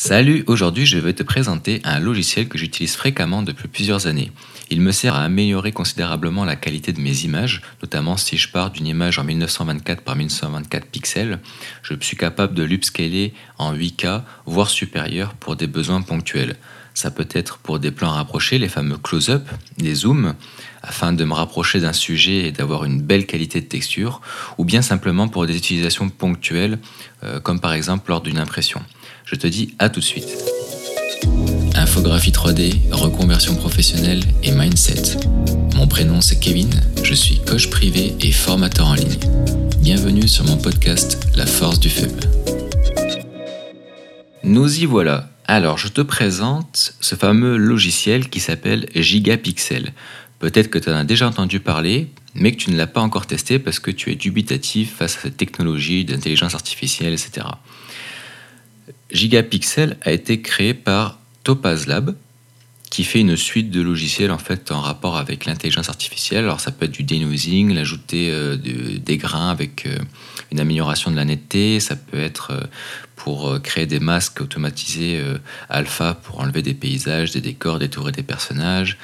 Salut, aujourd'hui je vais te présenter un logiciel que j'utilise fréquemment depuis plusieurs années. Il me sert à améliorer considérablement la qualité de mes images, notamment si je pars d'une image en 1924 par 1924 pixels, je suis capable de l'upscaler en 8K, voire supérieur pour des besoins ponctuels. Ça peut être pour des plans rapprochés, les fameux close-up, des zooms, afin de me rapprocher d'un sujet et d'avoir une belle qualité de texture, ou bien simplement pour des utilisations ponctuelles, euh, comme par exemple lors d'une impression. Je te dis à tout de suite. Infographie 3D, reconversion professionnelle et mindset. Mon prénom c'est Kevin, je suis coach privé et formateur en ligne. Bienvenue sur mon podcast La force du faible. Nous y voilà. Alors je te présente ce fameux logiciel qui s'appelle Gigapixel. Peut-être que tu en as déjà entendu parler, mais que tu ne l'as pas encore testé parce que tu es dubitatif face à cette technologie d'intelligence artificielle, etc. Gigapixel a été créé par Topaz Lab, qui fait une suite de logiciels en fait en rapport avec l'intelligence artificielle. Alors ça peut être du denoising, l'ajouter euh, des grains avec euh, une amélioration de la netteté, ça peut être euh, pour créer des masques automatisés alpha pour enlever des paysages, des décors, détourer des personnages.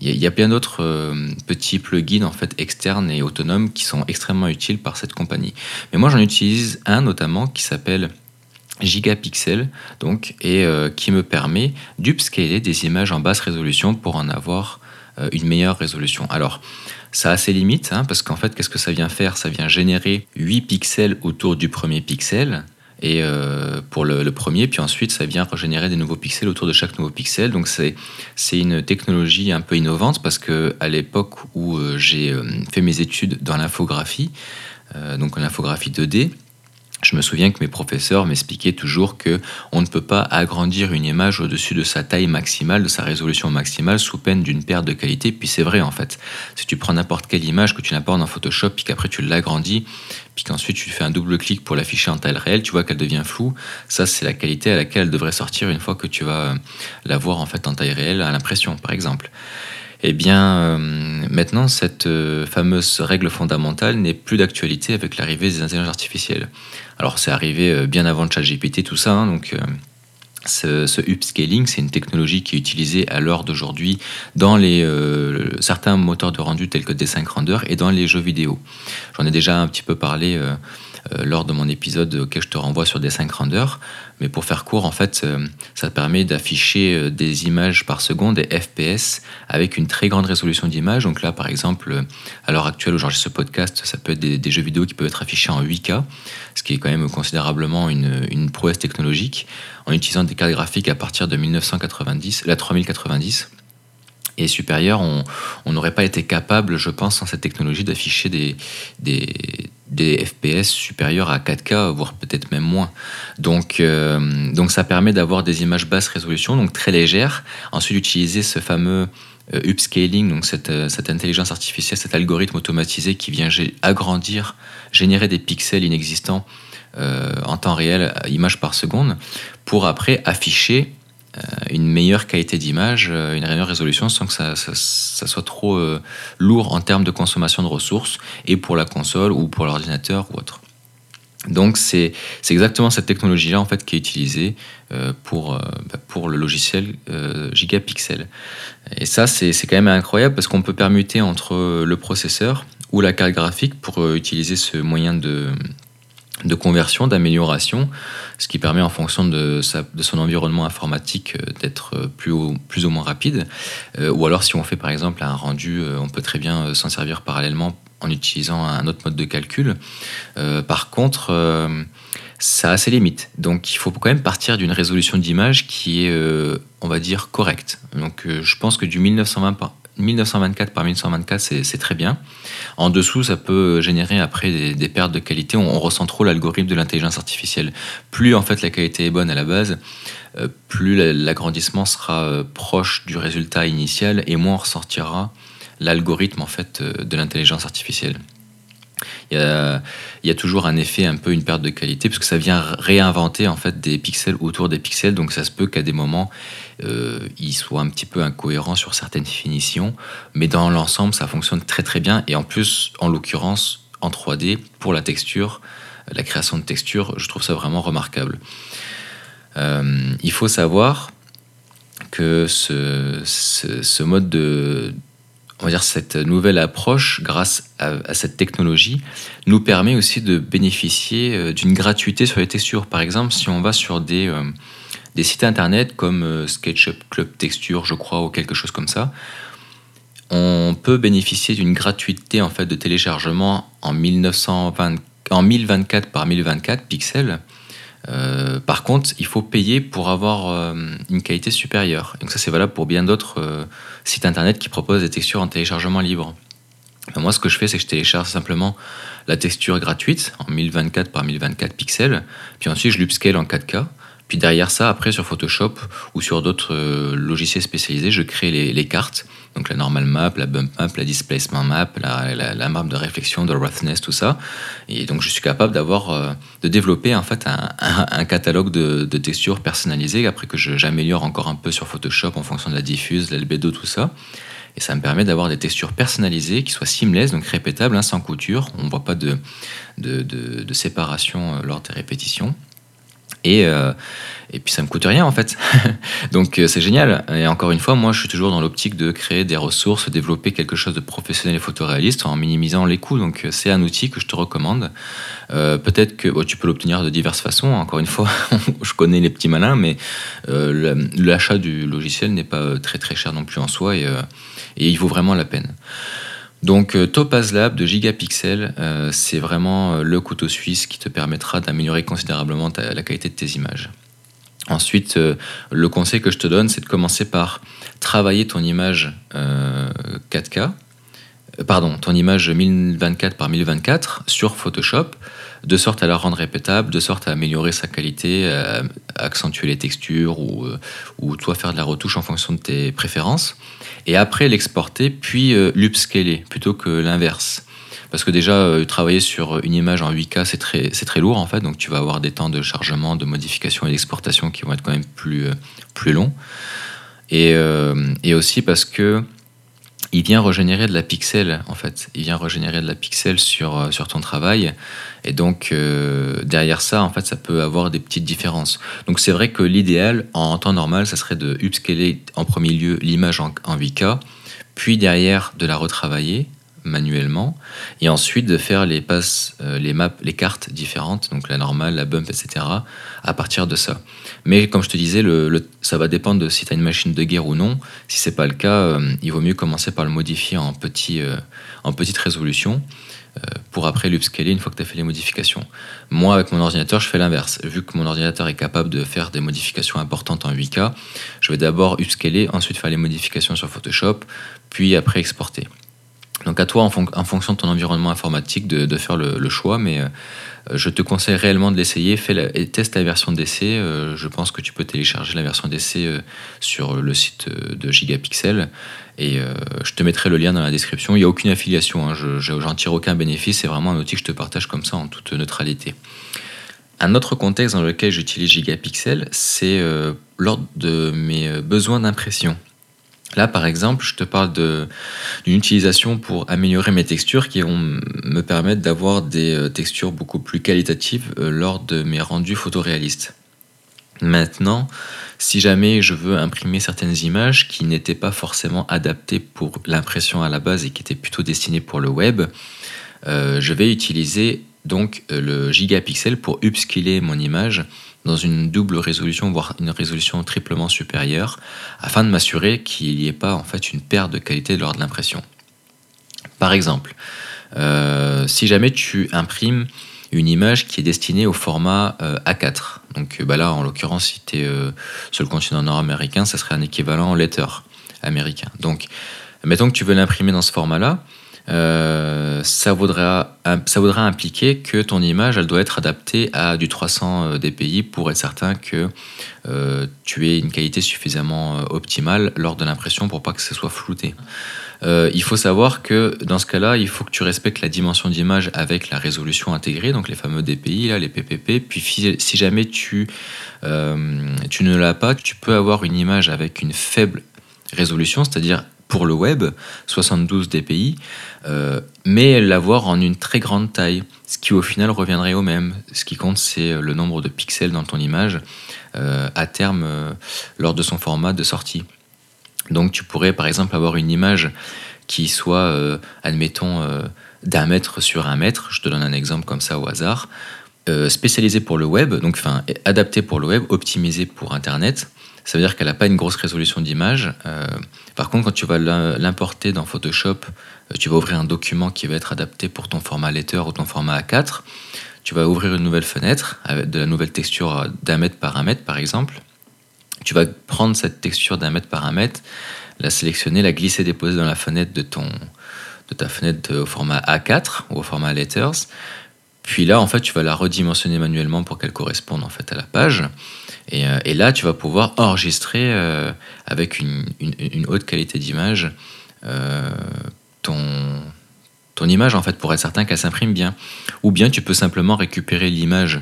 Il y, a plein d'autres petits plugins en fait externes et autonomes qui sont extrêmement utiles par cette compagnie. Mais moi j'en utilise un notamment qui s'appelle gigapixels donc et euh, qui me permet d'upscaler des images en basse résolution pour en avoir euh, une meilleure résolution. Alors ça a ses limites hein, parce qu'en fait qu'est-ce que ça vient faire? Ça vient générer 8 pixels autour du premier pixel et euh, pour le, premier, puis ensuite ça vient régénérer des nouveaux pixels autour de chaque nouveau pixel. Donc c'est une technologie un peu innovante parce que à l'époque où j'ai fait mes études dans l'infographie, donc l'infographie 2D, je me souviens que mes professeurs m'expliquaient toujours que on ne peut pas agrandir une image au-dessus de sa taille maximale, de sa résolution maximale, sous peine d'une perte de qualité. Puis c'est vrai en fait. Si tu prends n'importe quelle image que tu n'apportes dans Photoshop, puis qu'après tu l'agrandis, puis qu'ensuite tu fais un double clic pour l'afficher en taille réelle, tu vois qu'elle devient floue. Ça, c'est la qualité à laquelle elle devrait sortir une fois que tu vas la voir en fait en taille réelle à l'impression, par exemple. Eh bien, euh, maintenant, cette euh, fameuse règle fondamentale n'est plus d'actualité avec l'arrivée des intelligences artificielles. Alors, c'est arrivé euh, bien avant ChatGPT, tout ça, hein, donc. Ce, upscaling, c'est une technologie qui est utilisée à l'heure d'aujourd'hui dans les, certains moteurs de rendu tels que D5 Render et dans les jeux vidéo. J'en ai déjà un petit peu parlé euh, lors de mon épisode auquel je te renvoie sur des 5 renders. Mais pour faire court, en fait, euh, ça permet d'afficher euh, des images par seconde, des FPS, avec une très grande résolution d'image. Donc là, par exemple, à l'heure actuelle où j'enregistre ce podcast, ça peut être des, jeux vidéo qui peuvent être affichés en 8K, ce qui est quand même considérablement une, une prouesse technologique, en utilisant des cartes graphiques à partir de 1990, la 3090 et supérieur, on n'aurait pas été capable, je pense, sans cette technologie, d'afficher des, FPS supérieurs à 4K, voire peut-être même moins. Donc, euh, donc ça permet d'avoir des images basse résolution, donc très légères. Ensuite, utiliser ce fameux euh, upscaling, donc euh, cette, intelligence artificielle, cet algorithme automatisé qui vient agrandir, générer des pixels inexistants en temps réel, image par seconde, pour après afficher euh, une meilleure qualité d'image, euh, une meilleure résolution sans que ça, soit trop euh, lourd en termes de consommation de ressources et pour la console ou pour l'ordinateur ou autre. Donc c'est exactement cette technologie-là en fait qui est utilisée pour, bah, pour le logiciel Gigapixel. Et ça c'est quand même incroyable parce qu'on peut permuter entre le processeur ou la carte graphique pour utiliser ce moyen de, de conversion, d'amélioration, ce qui permet en fonction de, son environnement informatique euh, d'être euh, plus, plus ou moins rapide. Euh, ou alors si on fait par exemple un rendu, on peut très bien s'en servir parallèlement en utilisant un autre mode de calcul. par contre, ça a ses limites. Donc il faut quand même partir d'une résolution d'image qui est, on va dire, correcte. Donc je pense que du 1920 par 1924 par 1924, c'est très bien. En dessous, ça peut générer après des, pertes de qualité. On, ressent trop l'algorithme de l'intelligence artificielle. Plus en fait la qualité est bonne à la base, euh, plus l'agrandissement sera euh, proche du résultat initial et moins on ressortira l'algorithme en fait euh, de l'intelligence artificielle. Il y, a, toujours un effet, un peu une perte de qualité, parce que ça vient réinventer en fait des pixels autour des pixels, donc ça se peut qu'à des moments, euh, il soit un petit peu incohérent sur certaines définitions, mais dans l'ensemble, ça fonctionne très très bien, et en plus, en l'occurrence, en 3D, pour la texture, la création de texture, je trouve ça vraiment remarquable. il faut savoir que ce, mode de, on va dire cette nouvelle approche, grâce à, cette technologie, nous permet aussi de bénéficier d'une gratuité sur les textures. Par exemple, si on va sur des, des sites internet comme SketchUp Club Texture, je crois, ou quelque chose comme ça, on peut bénéficier d'une gratuité en fait de téléchargement en, 1920, en 1024 par 1024 pixels. Euh, par contre, il faut payer pour avoir euh, une qualité supérieure. Donc ça, c'est valable pour bien d'autres euh, sites internet qui proposent des textures en téléchargement libre. moi, ce que je fais, c'est que je télécharge simplement la texture gratuite en 1024 par 1024 pixels, puis ensuite je l'upscale en 4K. Puis derrière ça, après sur Photoshop ou sur d'autres logiciels spécialisés, je crée les cartes donc la normal map, la bump map, la displacement map, la, map de réflexion, de roughness, tout ça. Et donc je suis capable d'avoir, euh, de développer en fait un, catalogue de, textures personnalisées après que j'améliore encore un peu sur Photoshop en fonction de la diffuse, l'albédo, tout ça. Et ça me permet d'avoir des textures personnalisées qui soient seamless, donc répétables, hein, sans couture. On ne voit pas de, de, de séparation euh, lors des répétitions. Et, euh, et puis ça me coûte rien en fait. Donc euh, c'est génial. Et encore une fois, moi je suis toujours dans l'optique de créer des ressources, développer quelque chose de professionnel et photoréaliste en minimisant les coûts. Donc euh, c'est un outil que je te recommande. Peut-être que tu peux l'obtenir de diverses façons. Encore une fois, je connais les petits malins, mais l'achat du logiciel n'est pas très très cher non plus en soi et, et il vaut vraiment la peine. Donc euh, Topaz Lab de Gigapixel, euh, c'est vraiment euh, le couteau suisse qui te permettra d'améliorer considérablement la qualité de tes images. Ensuite, le conseil que je te donne, c'est de commencer par travailler ton image 4K, pardon, ton image 1024 par 1024 sur Photoshop, de sorte à la rendre répétable, de sorte à améliorer sa qualité, accentuer les textures ou, ou toi faire de la retouche en fonction de tes préférences et après l'exporter, puis euh, l'upscaler, plutôt que l'inverse. Parce que déjà, euh, travailler sur une image en 8K, c'est très, très lourd en fait, donc tu vas avoir des temps de chargement, de modification et d'exportation qui vont être quand même plus, euh, plus longs. Et, et aussi parce que il vient régénérer de la pixel en fait. Il vient régénérer de la pixel sur, euh, sur ton travail. Et donc euh, derrière ça, en fait, ça peut avoir des petites différences. Donc c'est vrai que l'idéal en temps normal, ça serait de upscaler en premier lieu l'image en, en 8K, puis derrière de la retravailler manuellement et ensuite de faire les passes, euh, les maps, les cartes différentes, donc la normale, la bump, etc. à partir de ça. Mais comme je te disais, ça va dépendre de si tu as une machine de guerre ou non. Si c'est pas le cas, euh, il vaut mieux commencer par le modifier en, euh, petite résolution pour après l'upscaler une fois que tu as fait les modifications. Moi, avec mon ordinateur, je fais l'inverse. Vu que mon ordinateur est capable de faire des modifications importantes en 8K, je vais d'abord upscaler, ensuite faire les modifications sur Photoshop, puis après exporter. Donc à toi, en, fonction de ton environnement informatique, de, faire le, choix, mais euh, je te conseille réellement de l'essayer. Teste la version d'essai. Euh, je pense que tu peux télécharger la version d'essai euh, sur le site de Gigapixel. Et je te mettrai le lien dans la description. Il n'y a aucune affiliation, hein. je n'en tire aucun bénéfice. C'est vraiment un outil que je te partage comme ça en toute neutralité. Un autre contexte dans lequel j'utilise Gigapixel, c'est lors de mes besoins d'impression. Là, par exemple, je te parle d'une utilisation pour améliorer mes textures qui vont me permettre d'avoir des euh, textures beaucoup plus qualitatives euh, lors de mes rendus photoréalistes. Maintenant, si jamais je veux imprimer certaines images qui n'étaient pas forcément adaptées pour l'impression à la base et qui étaient plutôt destinées pour le web, euh, je vais utiliser donc le gigapixel pour upscaler mon image dans une double résolution, voire une résolution triplement supérieure, afin de m'assurer qu'il n'y ait pas en fait une perte de qualité lors de l'impression. Par exemple, euh, si jamais tu imprimes une image qui est destinée au format euh, A4, donc bah là en l'occurrence si tu es euh, sur le continent nord-américain, ça serait un équivalent letter américain. Donc mettons que tu veux l'imprimer dans ce format-là, euh, ça, voudra, ça voudra impliquer que ton image, elle doit être adaptée à du 300 euh, dpi pour être certain que euh, tu aies une qualité suffisamment optimale lors de l'impression pour pas que ce soit flouté. il faut savoir que dans ce cas-là, il faut que tu respectes la dimension d'image avec la résolution intégrée, donc les fameux DPI, là, les PPP. Puis si jamais tu, tu ne l'as pas, tu peux avoir une image avec une faible résolution, c'est-à-dire pour le web, 72 dpi, euh, mais l'avoir en une très grande taille, ce qui au final reviendrait au même. Ce qui compte, c'est le nombre de pixels dans ton image euh, à terme euh, lors de son format de sortie. Donc tu pourrais par exemple avoir une image qui soit, admettons, d'un mètre sur un mètre, je te donne un exemple comme ça au hasard, spécialisée pour le web, donc enfin adaptée pour le web, optimisée pour Internet, ça veut dire qu'elle n'a pas une grosse résolution d'image. Euh, par contre, quand tu vas l'importer dans Photoshop, euh, tu vas ouvrir un document qui va être adapté pour ton format letter ou ton format A4. Tu vas ouvrir une nouvelle fenêtre avec de la nouvelle texture d'un mètre par un mètre, par exemple. Tu vas prendre cette texture d'un mètre par un mètre, la sélectionner, la glisser, déposer dans la fenêtre de, ton, de ta fenêtre au format A4 ou au format letters. Puis là, en fait, tu vas la redimensionner manuellement pour qu'elle corresponde en fait à la page. Euh, et, là, tu vas pouvoir enregistrer euh, avec une, haute qualité d'image euh, ton, image, en fait, pour être certain qu'elle s'imprime bien. Ou bien tu peux simplement récupérer l'image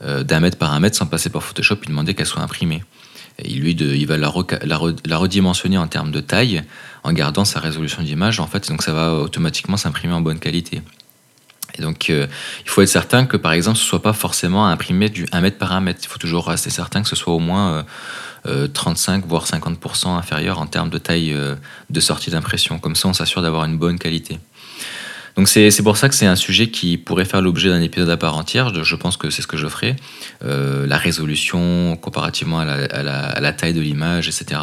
d'un mètre par un mètre sans passer par Photoshop et demander qu'elle soit imprimée. Et lui, il va la, la, redimensionner en termes de taille en gardant sa résolution d'image, en fait, donc ça va automatiquement s'imprimer en bonne qualité. Et donc, euh, il faut être certain que, par exemple, ce ne soit pas forcément imprimé du 1 mètre par 1 mètre. Il faut toujours rester certain que ce soit au moins 35, euh, euh, voire 50% inférieur en termes de taille de sortie d'impression. Comme ça, on s'assure d'avoir une bonne qualité. Donc c'est pour ça que c'est un sujet qui pourrait faire l'objet d'un épisode à part entière. Je, pense que c'est ce que je ferai. la résolution comparativement à à la taille de l'image, etc.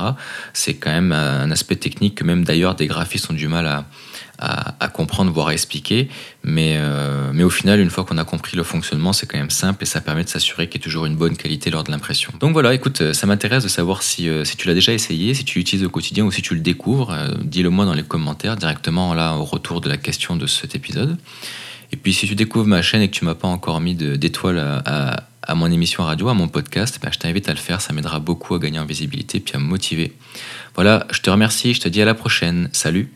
C'est quand même un aspect technique que même d'ailleurs des graphistes ont du mal à, à, comprendre, voire à expliquer. Mais, euh, mais au final, une fois qu'on a compris le fonctionnement, c'est quand même simple et ça permet de s'assurer qu'il y ait toujours une bonne qualité lors de l'impression. Donc voilà, écoute, euh, ça m'intéresse de savoir si, euh, si tu l'as déjà essayé, si tu l'utilises au quotidien ou si tu le découvres. Dis-le moi dans les commentaires directement là au retour de la question de cet épisode. Et puis si tu découvres ma chaîne et que tu m'as pas encore mis d'étoiles à, à, mon émission radio, à mon podcast, ben, je t'invite à le faire, ça m'aidera beaucoup à gagner en visibilité puis à me motiver. Voilà, je te remercie, je te dis à la prochaine. Salut